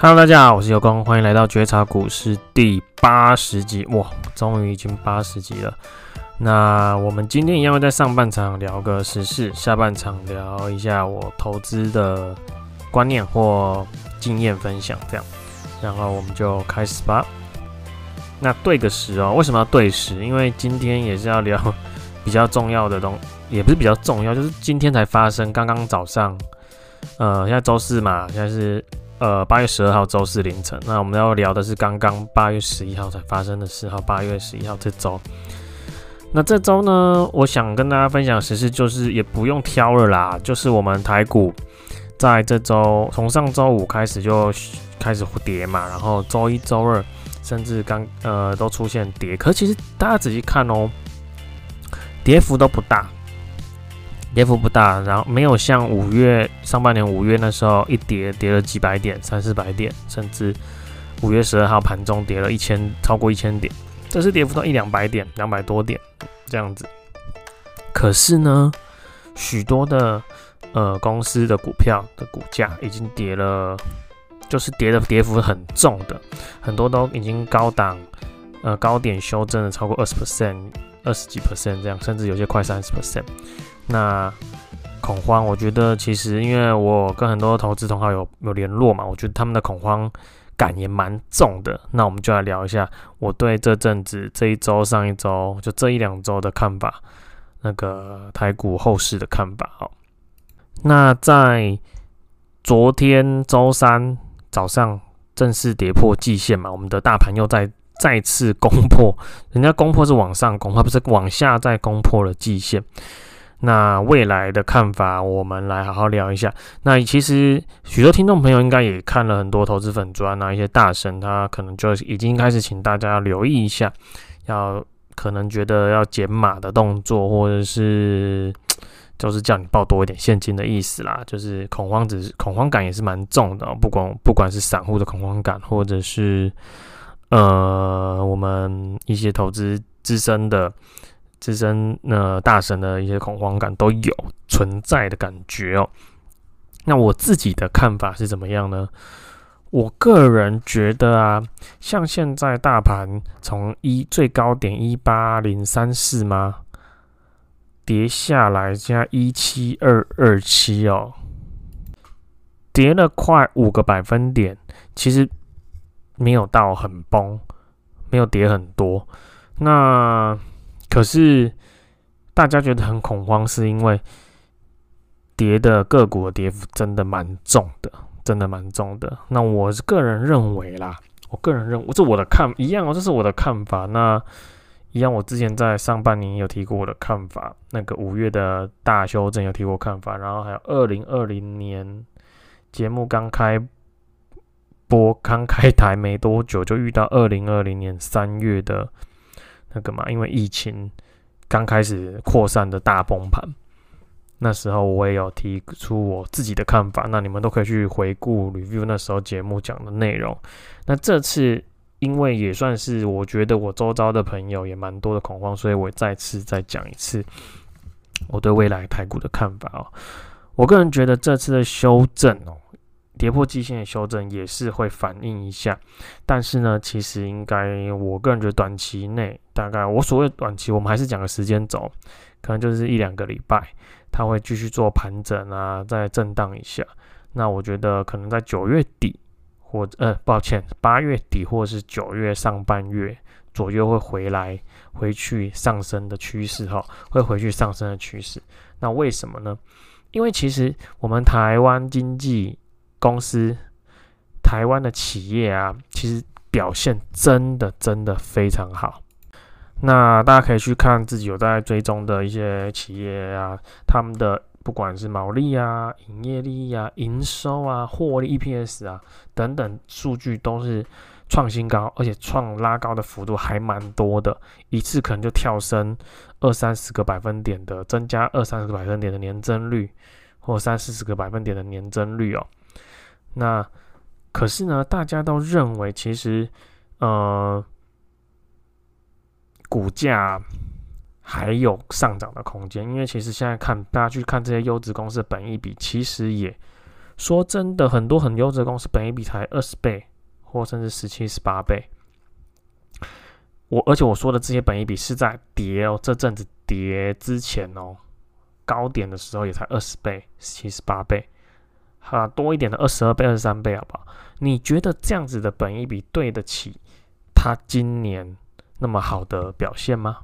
Hello，大家好，我是尤工，欢迎来到觉察股市第八十集。哇，终于已经八十集了。那我们今天一样会在上半场聊个时事，下半场聊一下我投资的观念或经验分享，这样。然后我们就开始吧。那对个时哦，为什么要对时？因为今天也是要聊比较重要的东，也不是比较重要，就是今天才发生，刚刚早上。呃，现在周四嘛，现在是。呃，八月十二号周四凌晨，那我们要聊的是刚刚八月十一号才发生的事。好，八月十一号这周，那这周呢，我想跟大家分享的时事就是也不用挑了啦，就是我们台股在这周从上周五开始就开始跌嘛，然后周一、周二甚至刚呃都出现跌，可其实大家仔细看哦，跌幅都不大。跌幅不大，然后没有像五月上半年五月那时候一跌跌了几百点、三四百点，甚至五月十二号盘中跌了一千超过一千点，这是跌幅到一两百点、两百多点这样子。可是呢，许多的呃公司的股票的股价已经跌了，就是跌的跌幅很重的，很多都已经高档呃高点修正了超过二十 percent、二十几 percent 这样，甚至有些快三十 percent。那恐慌，我觉得其实因为我跟很多投资同行有有联络嘛，我觉得他们的恐慌感也蛮重的。那我们就来聊一下我对这阵子、这一周、上一周就这一两周的看法，那个台股后市的看法。好，那在昨天周三早上正式跌破季线嘛，我们的大盘又在再次攻破，人家攻破是往上攻，它不是往下再攻破了季线。那未来的看法，我们来好好聊一下。那其实许多听众朋友应该也看了很多投资粉砖啊，一些大神他可能就已经开始请大家留意一下，要可能觉得要减码的动作，或者是 就是叫你抱多一点现金的意思啦。就是恐慌，只是恐慌感也是蛮重的，不管不管是散户的恐慌感，或者是呃我们一些投资资深的。资深呃大神的一些恐慌感都有存在的感觉哦。那我自己的看法是怎么样呢？我个人觉得啊，像现在大盘从一最高点一八零三四吗，跌下来加一七二二七哦，跌了快五个百分点，其实没有到很崩，没有跌很多。那可是大家觉得很恐慌，是因为跌的个股的跌幅真的蛮重的，真的蛮重的。那我个人认为啦，我个人认为，这我的看一样哦，这是我的看法。那一样，我之前在上半年有提过我的看法，那个五月的大修正有提过看法，然后还有二零二零年节目刚开播、刚开台没多久，就遇到二零二零年三月的。那个嘛，因为疫情刚开始扩散的大崩盘，那时候我也有提出我自己的看法，那你们都可以去回顾 review 那时候节目讲的内容。那这次因为也算是我觉得我周遭的朋友也蛮多的恐慌，所以我再次再讲一次我对未来台股的看法哦。我个人觉得这次的修正哦。跌破季线的修正也是会反映一下，但是呢，其实应该我个人觉得短期内，大概我所谓短期，我们还是讲个时间轴，可能就是一两个礼拜，它会继续做盘整啊，再震荡一下。那我觉得可能在九月底或呃，抱歉，八月底或者是九月上半月左右会回来，回去上升的趋势哈，会回去上升的趋势。那为什么呢？因为其实我们台湾经济。公司，台湾的企业啊，其实表现真的真的非常好。那大家可以去看自己有在追踪的一些企业啊，他们的不管是毛利啊、营业利益啊、营收啊、获利 EPS 啊等等数据都是创新高，而且创拉高的幅度还蛮多的，一次可能就跳升二三十个百分点的，增加二三十个百分点的年增率，或三四十个百分点的年增率哦。那可是呢，大家都认为其实，呃，股价还有上涨的空间，因为其实现在看大家去看这些优质公司的本益比，其实也说真的，很多很优质的公司本益比才二十倍，或甚至十七、十八倍。我而且我说的这些本益比是在跌哦，这阵子跌之前哦，高点的时候也才二十倍、十七、十八倍，啊，多一点的二十二倍、二十三倍，好不好？你觉得这样子的本益比对得起它今年那么好的表现吗？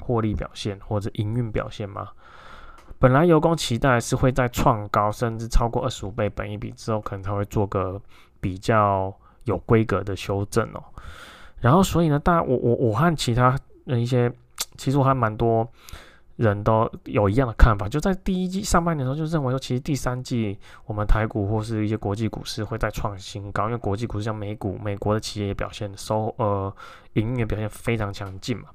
获利表现或者营运表现吗？本来油工期待是会在创高，甚至超过二十五倍本益比之后，可能才会做个比较有规格的修正哦。然后，所以呢，大我我我和其他的一些，其实我还蛮多人都有一样的看法，就在第一季上半年的时候，就认为说，其实第三季我们台股或是一些国际股市会再创新高，因为国际股市像美股、美国的企业也表现收呃营运表现非常强劲嘛。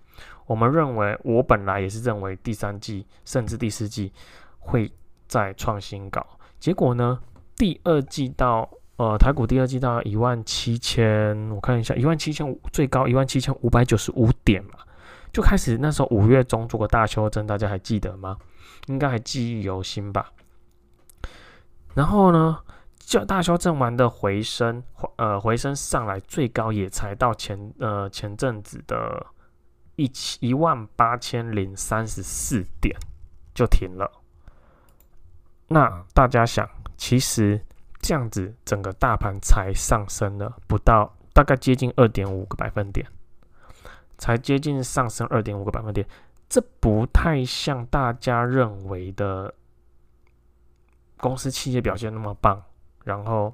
我们认为，我本来也是认为第三季甚至第四季会再创新高，结果呢，第二季到呃，台股第二季到一万七千，我看一下，一万七千五最高一万七千五百九十五点嘛，就开始那时候五月中做个大修正，大家还记得吗？应该还记忆犹新吧。然后呢，就大修正完的回升，呃，回升上来最高也才到前呃前阵子的一七一万八千零三十四点就停了。那大家想，其实。这样子，整个大盘才上升了不到，大概接近二点五个百分点，才接近上升二点五个百分点，这不太像大家认为的公司企业表现那么棒，然后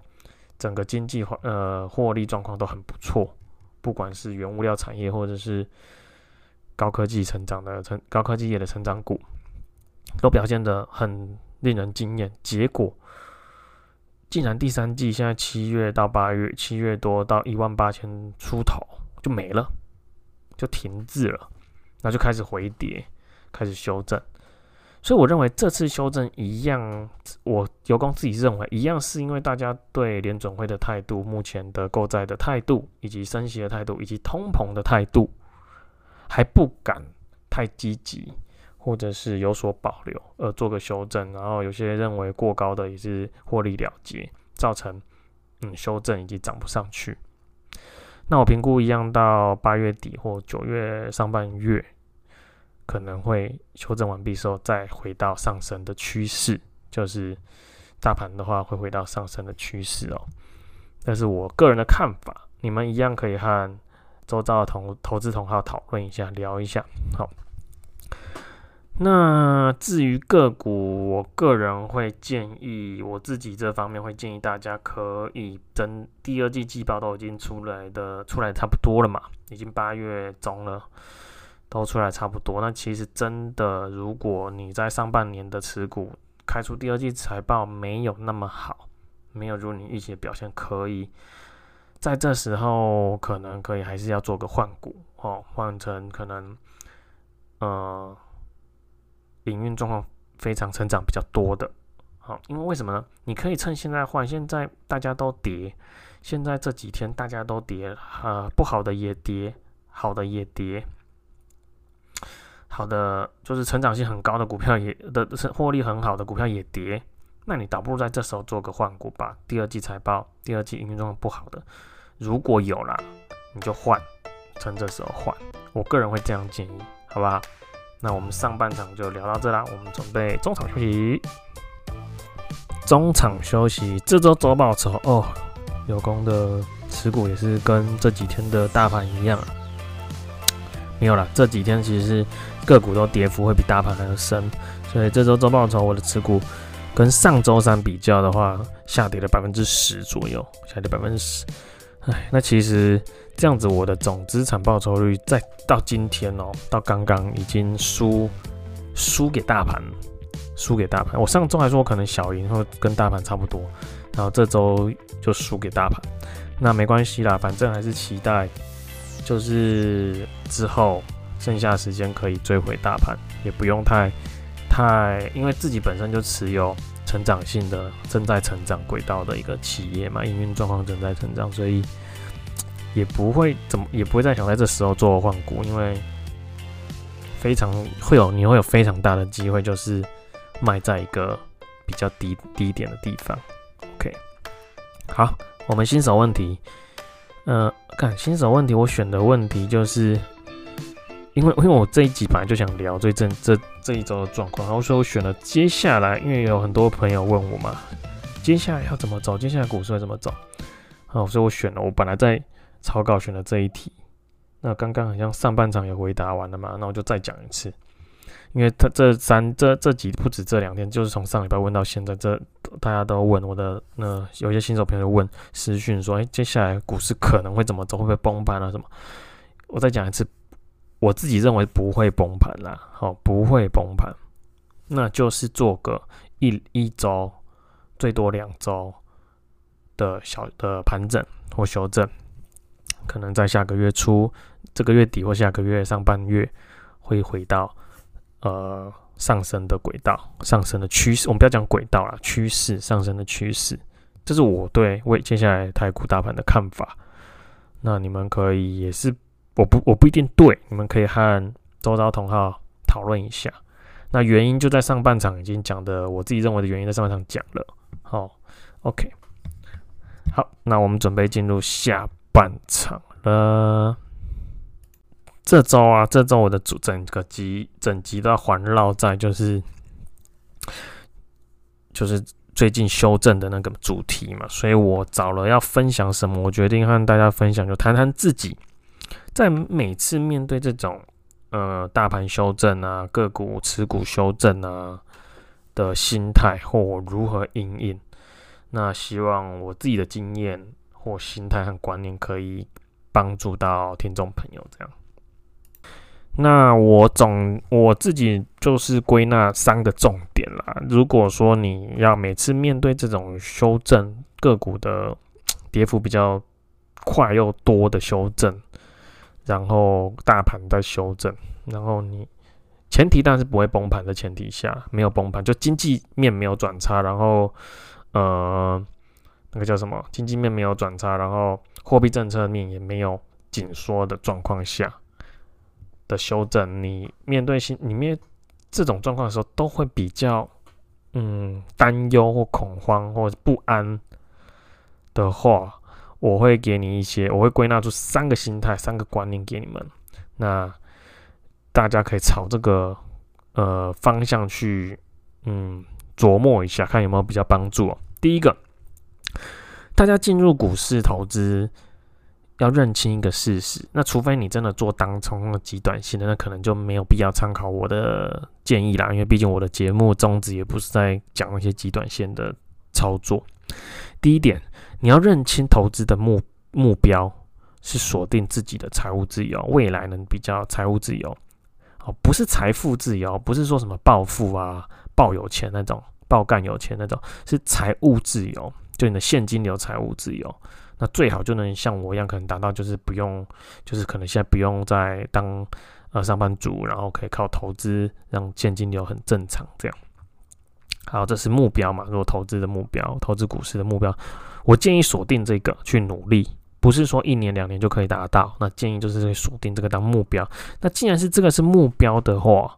整个经济呃获利状况都很不错，不管是原物料产业或者是高科技成长的成高科技业的成长股，都表现得很令人惊艳，结果。竟然第三季现在七月到八月，七月多到一万八千出头就没了，就停滞了，那就开始回跌，开始修正。所以我认为这次修正一样，我油公自己认为一样，是因为大家对联准会的态度、目前的购债的态度，以及升息的态度，以及通膨的态度，还不敢太积极。或者是有所保留，而做个修正，然后有些认为过高的也是获利了结，造成嗯修正以及涨不上去。那我评估一样到八月底或九月上半月可能会修正完毕之后再回到上升的趋势，就是大盘的话会回到上升的趋势哦。但是我个人的看法，你们一样可以和周遭的同投资同好讨论一下，聊一下，好。那至于个股，我个人会建议，我自己这方面会建议大家可以等第二季季报都已经出来的，出来差不多了嘛，已经八月中了，都出来差不多。那其实真的，如果你在上半年的持股开出第二季财报没有那么好，没有如你预期的表现，可以在这时候可能可以还是要做个换股哦，换成可能，呃。营运状况非常成长比较多的，好，因为为什么呢？你可以趁现在换，现在大家都跌，现在这几天大家都跌，呃，不好的也跌，好的也跌，好的就是成长性很高的股票也的是获利很好的股票也跌，那你倒不如在这时候做个换股吧。第二季财报，第二季营运状况不好的，如果有啦，你就换，趁这时候换，我个人会这样建议，好不好？那我们上半场就聊到这啦，我们准备中场休息。中场休息，这周周报酬哦，有功的持股也是跟这几天的大盘一样，没有啦，这几天其实是个股都跌幅会比大盘还要深，所以这周周报酬我的持股跟上周三比较的话，下跌了百分之十左右，下跌百分之十。哎，那其实。这样子，我的总资产报酬率再到今天哦，到刚刚已经输输给大盘，输给大盘。我上周还说我可能小赢，或跟大盘差不多，然后这周就输给大盘。那没关系啦，反正还是期待，就是之后剩下时间可以追回大盘，也不用太太，因为自己本身就持有成长性的、正在成长轨道的一个企业嘛，营运状况正在成长，所以。也不会怎么，也不会再想在这时候做换股，因为非常会有，你会有非常大的机会，就是卖在一个比较低低点的地方。OK，好，我们新手问题，呃，看新手问题，我选的问题就是，因为因为我这一集本来就想聊最近这这一周的状况，然后所以我选了接下来，因为有很多朋友问我嘛，接下来要怎么走，接下来股市会怎么走，好，所以我选了，我本来在草稿选的这一题，那刚刚好像上半场也回答完了嘛，那我就再讲一次。因为他这三这这几不止这两天，就是从上礼拜问到现在，这大家都问我的那有些新手朋友问私讯说，哎，接下来股市可能会怎么走，会不会崩盘啊什么？我再讲一次，我自己认为不会崩盘啦，好，不会崩盘，那就是做个一一周最多两周的小的盘整或修正，可能在下个月初、这个月底或下个月上半月会回到。呃，上升的轨道，上升的趋势，我们不要讲轨道啦，趋势上升的趋势，这是我对为接下来台股大盘的看法。那你们可以也是，我不我不一定对，你们可以和周遭同好讨论一下。那原因就在上半场已经讲的，我自己认为的原因在上半场讲了。好，OK，好，那我们准备进入下半场了。这周啊，这周我的主整个集整集都要环绕在就是就是最近修正的那个主题嘛，所以我找了要分享什么，我决定和大家分享，就谈谈自己在每次面对这种呃大盘修正啊、个股持股修正啊的心态或我如何应应。那希望我自己的经验或心态和观念可以帮助到听众朋友，这样。那我总我自己就是归纳三个重点啦。如果说你要每次面对这种修正个股的跌幅比较快又多的修正，然后大盘在修正，然后你前提当然是不会崩盘的前提下，没有崩盘，就经济面没有转差，然后呃那个叫什么？经济面没有转差，然后货币政策面也没有紧缩的状况下。的修正，你面对新你面这种状况的时候，都会比较嗯担忧或恐慌或者不安的话，我会给你一些，我会归纳出三个心态、三个观念给你们，那大家可以朝这个呃方向去嗯琢磨一下，看有没有比较帮助哦。第一个，大家进入股市投资。要认清一个事实，那除非你真的做当冲的极短线的，那可能就没有必要参考我的建议啦。因为毕竟我的节目宗旨也不是在讲那些极短线的操作。第一点，你要认清投资的目目标是锁定自己的财务自由，未来能比较财务自由哦，不是财富自由，不是说什么暴富啊、暴有钱那种、暴干有钱那种，是财务自由，就你的现金流财务自由。那最好就能像我一样，可能达到就是不用，就是可能现在不用再当呃上班族，然后可以靠投资让现金流很正常这样。好，这是目标嘛？如果投资的目标，投资股市的目标，我建议锁定这个去努力，不是说一年两年就可以达到。那建议就是锁定这个当目标。那既然是这个是目标的话，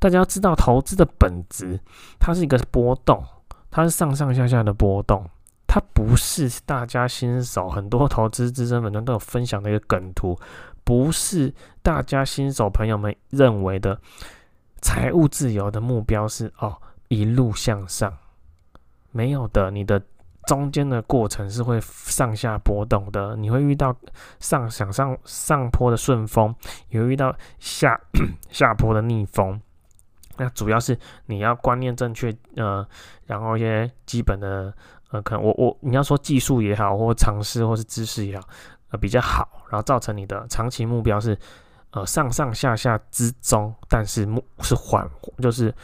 大家要知道投资的本质，它是一个波动，它是上上下下的波动。它不是大家新手，很多投资资深粉团都有分享的一个梗图，不是大家新手朋友们认为的财务自由的目标是哦一路向上，没有的，你的中间的过程是会上下波动的，你会遇到上想上上坡的顺风，也会遇到下 下坡的逆风，那主要是你要观念正确，呃，然后一些基本的。呃，可能我我你要说技术也好，或尝试或是知识也好，呃比较好，然后造成你的长期目标是呃上上下下之中，但是目是缓就是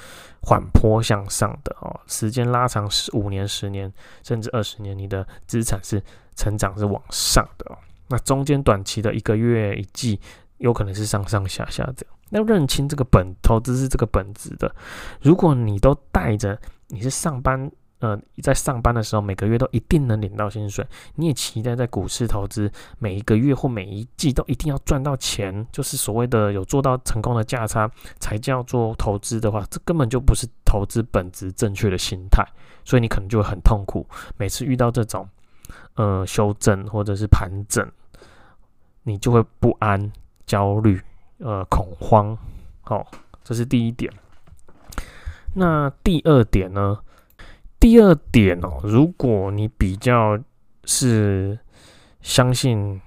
缓坡向上的哦，时间拉长十五年、十年甚至二十年，你的资产是成长是往上的哦。那中间短期的一个月一季，有可能是上上下下这样。要认清这个本投资是这个本质的，如果你都带着你是上班。呃，在上班的时候，每个月都一定能领到薪水。你也期待在股市投资，每一个月或每一季都一定要赚到钱，就是所谓的有做到成功的价差，才叫做投资的话，这根本就不是投资本质正确的心态。所以你可能就会很痛苦。每次遇到这种呃修正或者是盘整，你就会不安、焦虑、呃恐慌。好、这是第一点。那第二点呢？第二点哦，如果你比较是相信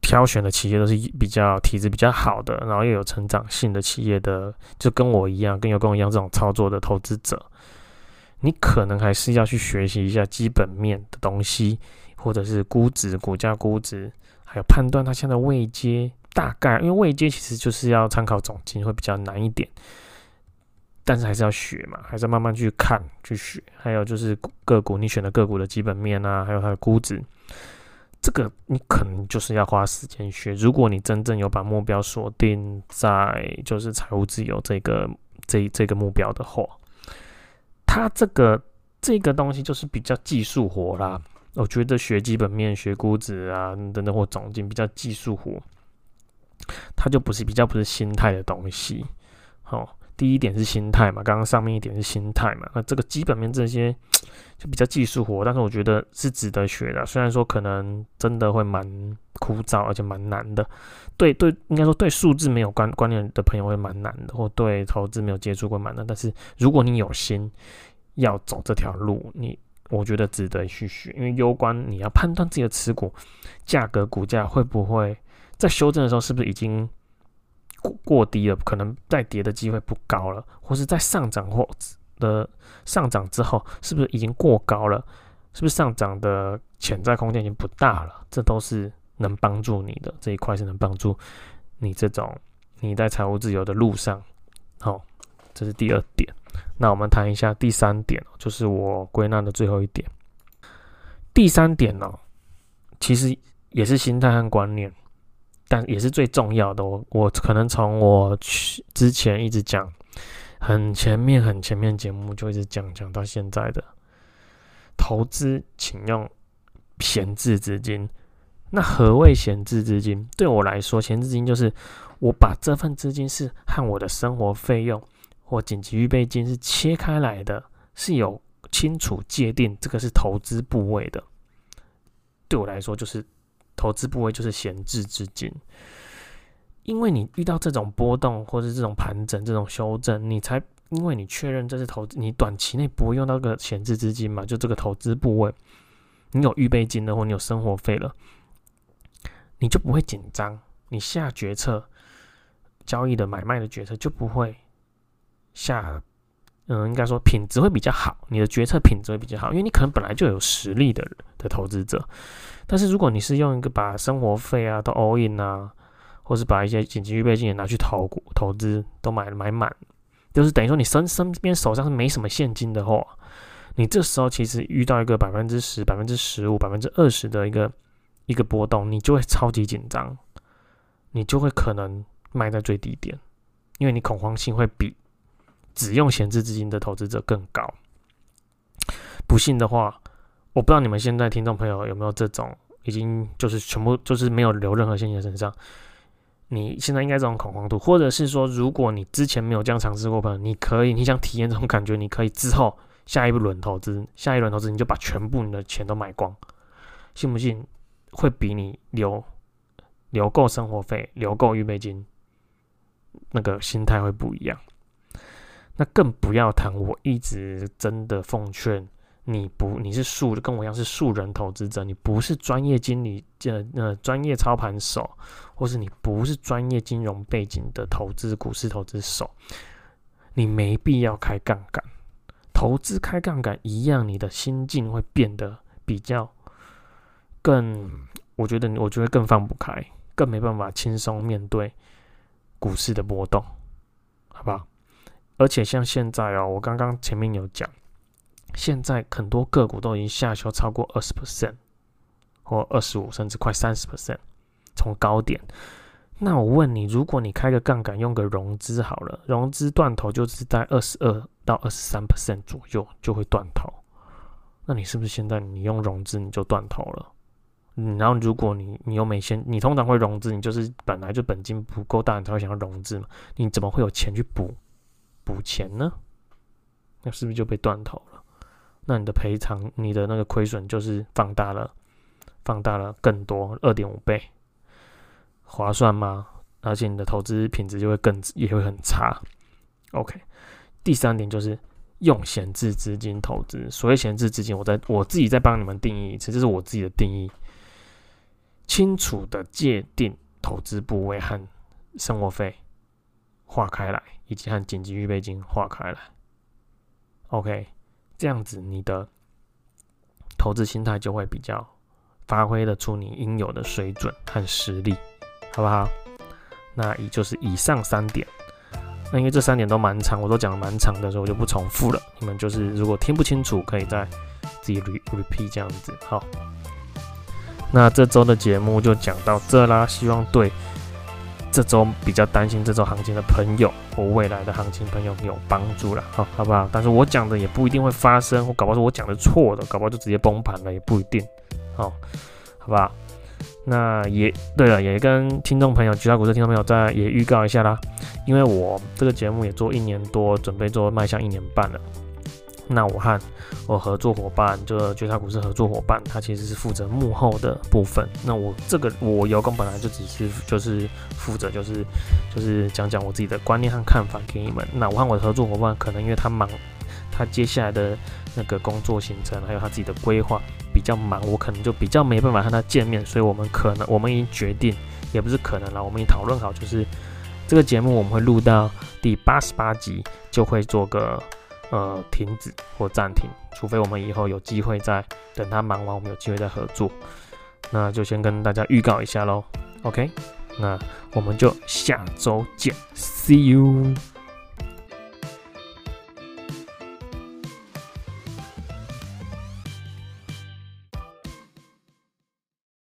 挑选的企业都是比较体质比较好的，然后又有成长性的企业的，就跟我一样，跟有跟我一样这种操作的投资者，你可能还是要去学习一下基本面的东西，或者是估值、股价估值，还有判断它现在位阶大概，因为位阶其实就是要参考总金会比较难一点。但是还是要学嘛，还是要慢慢去看、去学。还有就是个股，你选的个股的基本面啊，还有它的估值，这个你可能就是要花时间学。如果你真正有把目标锁定在就是财务自由这个这这个目标的话，它这个这个东西就是比较技术活啦。我觉得学基本面、学估值啊等等或总经比较技术活，它就不是比较不是心态的东西，好。第一点是心态嘛，刚刚上面一点是心态嘛，那这个基本面这些 就比较技术活，但是我觉得是值得学的。虽然说可能真的会蛮枯燥，而且蛮难的。对对，应该说对数字没有关观念的朋友会蛮难的，或对投资没有接触过蛮难。但是如果你有心要走这条路，你我觉得值得去学，因为攸关你要判断自己的持股价格、股价会不会在修正的时候是不是已经。过过低了，可能再跌的机会不高了，或是在上涨或的上涨之后，是不是已经过高了？是不是上涨的潜在空间已经不大了？这都是能帮助你的这一块，是能帮助你这种你在财务自由的路上。好，这是第二点。那我们谈一下第三点，就是我归纳的最后一点。第三点呢，其实也是心态和观念。但也是最重要的。我我可能从我去之前一直讲，很前面很前面节目就一直讲讲到现在的投资，请用闲置资金。那何谓闲置资金？对我来说，闲置资金就是我把这份资金是和我的生活费用或紧急预备金是切开来的，是有清楚界定，这个是投资部位的。对我来说，就是。投资部位就是闲置资金，因为你遇到这种波动或者这种盘整、这种修正，你才因为你确认这是投资，你短期内不会用到个闲置资金嘛？就这个投资部位，你有预备金的或你有生活费了，你就不会紧张，你下决策、交易的买卖的决策就不会下。嗯，应该说品质会比较好，你的决策品质会比较好，因为你可能本来就有实力的的投资者。但是如果你是用一个把生活费啊都 all in 啊，或是把一些紧急预备金也拿去投股投资都买买满，就是等于说你身身边手上是没什么现金的话，你这时候其实遇到一个百分之十、百分之十五、百分之二十的一个一个波动，你就会超级紧张，你就会可能卖在最低点，因为你恐慌性会比。只用闲置资金的投资者更高。不信的话，我不知道你们现在听众朋友有没有这种，已经就是全部就是没有留任何现金身上。你现在应该这种恐慌度，或者是说，如果你之前没有这样尝试过，朋友，你可以，你想体验这种感觉，你可以之后下一轮投资，下一轮投资你就把全部你的钱都买光，信不信？会比你留留够生活费、留够预备金，那个心态会不一样。那更不要谈，我一直真的奉劝你不，你是素跟我一样是素人投资者，你不是专业经理，呃呃专业操盘手，或是你不是专业金融背景的投资股市投资手，你没必要开杠杆。投资开杠杆一样，你的心境会变得比较更，我觉得我觉得更放不开，更没办法轻松面对股市的波动，好不好？而且像现在哦，我刚刚前面有讲，现在很多个股都已经下修超过二十 percent，或二十五甚至快三十 percent，从高点。那我问你，如果你开个杠杆，用个融资好了，融资断头就是在二十二到二十三 percent 左右就会断头。那你是不是现在你用融资你就断头了？然后如果你你又没先，你通常会融资，你就是本来就本金不够大，你才会想要融资嘛？你怎么会有钱去补？补钱呢？那是不是就被断头了？那你的赔偿、你的那个亏损就是放大了放大了更多二点五倍，划算吗？而且你的投资品质就会更也会很差。OK，第三点就是用闲置资金投资。所谓闲置资金，我在我自己再帮你们定义一次，这是我自己的定义。清楚的界定投资部位和生活费划开来，以及和紧急预备金划开来。OK，这样子你的投资心态就会比较发挥得出你应有的水准和实力，好不好？那也就是以上三点。那因为这三点都蛮长，我都讲的蛮长的，所以我就不重复了。你们就是如果听不清楚，可以再自己 re repeat 这样子。好，那这周的节目就讲到这啦。希望对这周比较担心这周行情的朋友，或未来的行情朋友有帮助了。好，好不好？但是我讲的也不一定会发生，我搞不好是我讲的错的，搞不好就直接崩盘了，也不一定。好，好不好？那也对了，也跟听众朋友、其他股市听众朋友再也预告一下啦。因为我这个节目也做一年多，准备做迈向一年半了。那我和我合作伙伴，就觉察股市合作伙伴，他其实是负责幕后的部分。那我这个我有功本来就只是就是负责就是就是讲讲我自己的观念和看法给你们。那我和我的合作伙伴，可能因为他忙，他接下来的那个工作行程还有他自己的规划。比较忙，我可能就比较没办法和他见面，所以我们可能我们已经决定，也不是可能了，我们已经讨论好，就是这个节目我们会录到第八十八集就会做个呃停止或暂停，除非我们以后有机会再等他忙完，我们有机会再合作，那就先跟大家预告一下喽，OK，那我们就下周见，See you。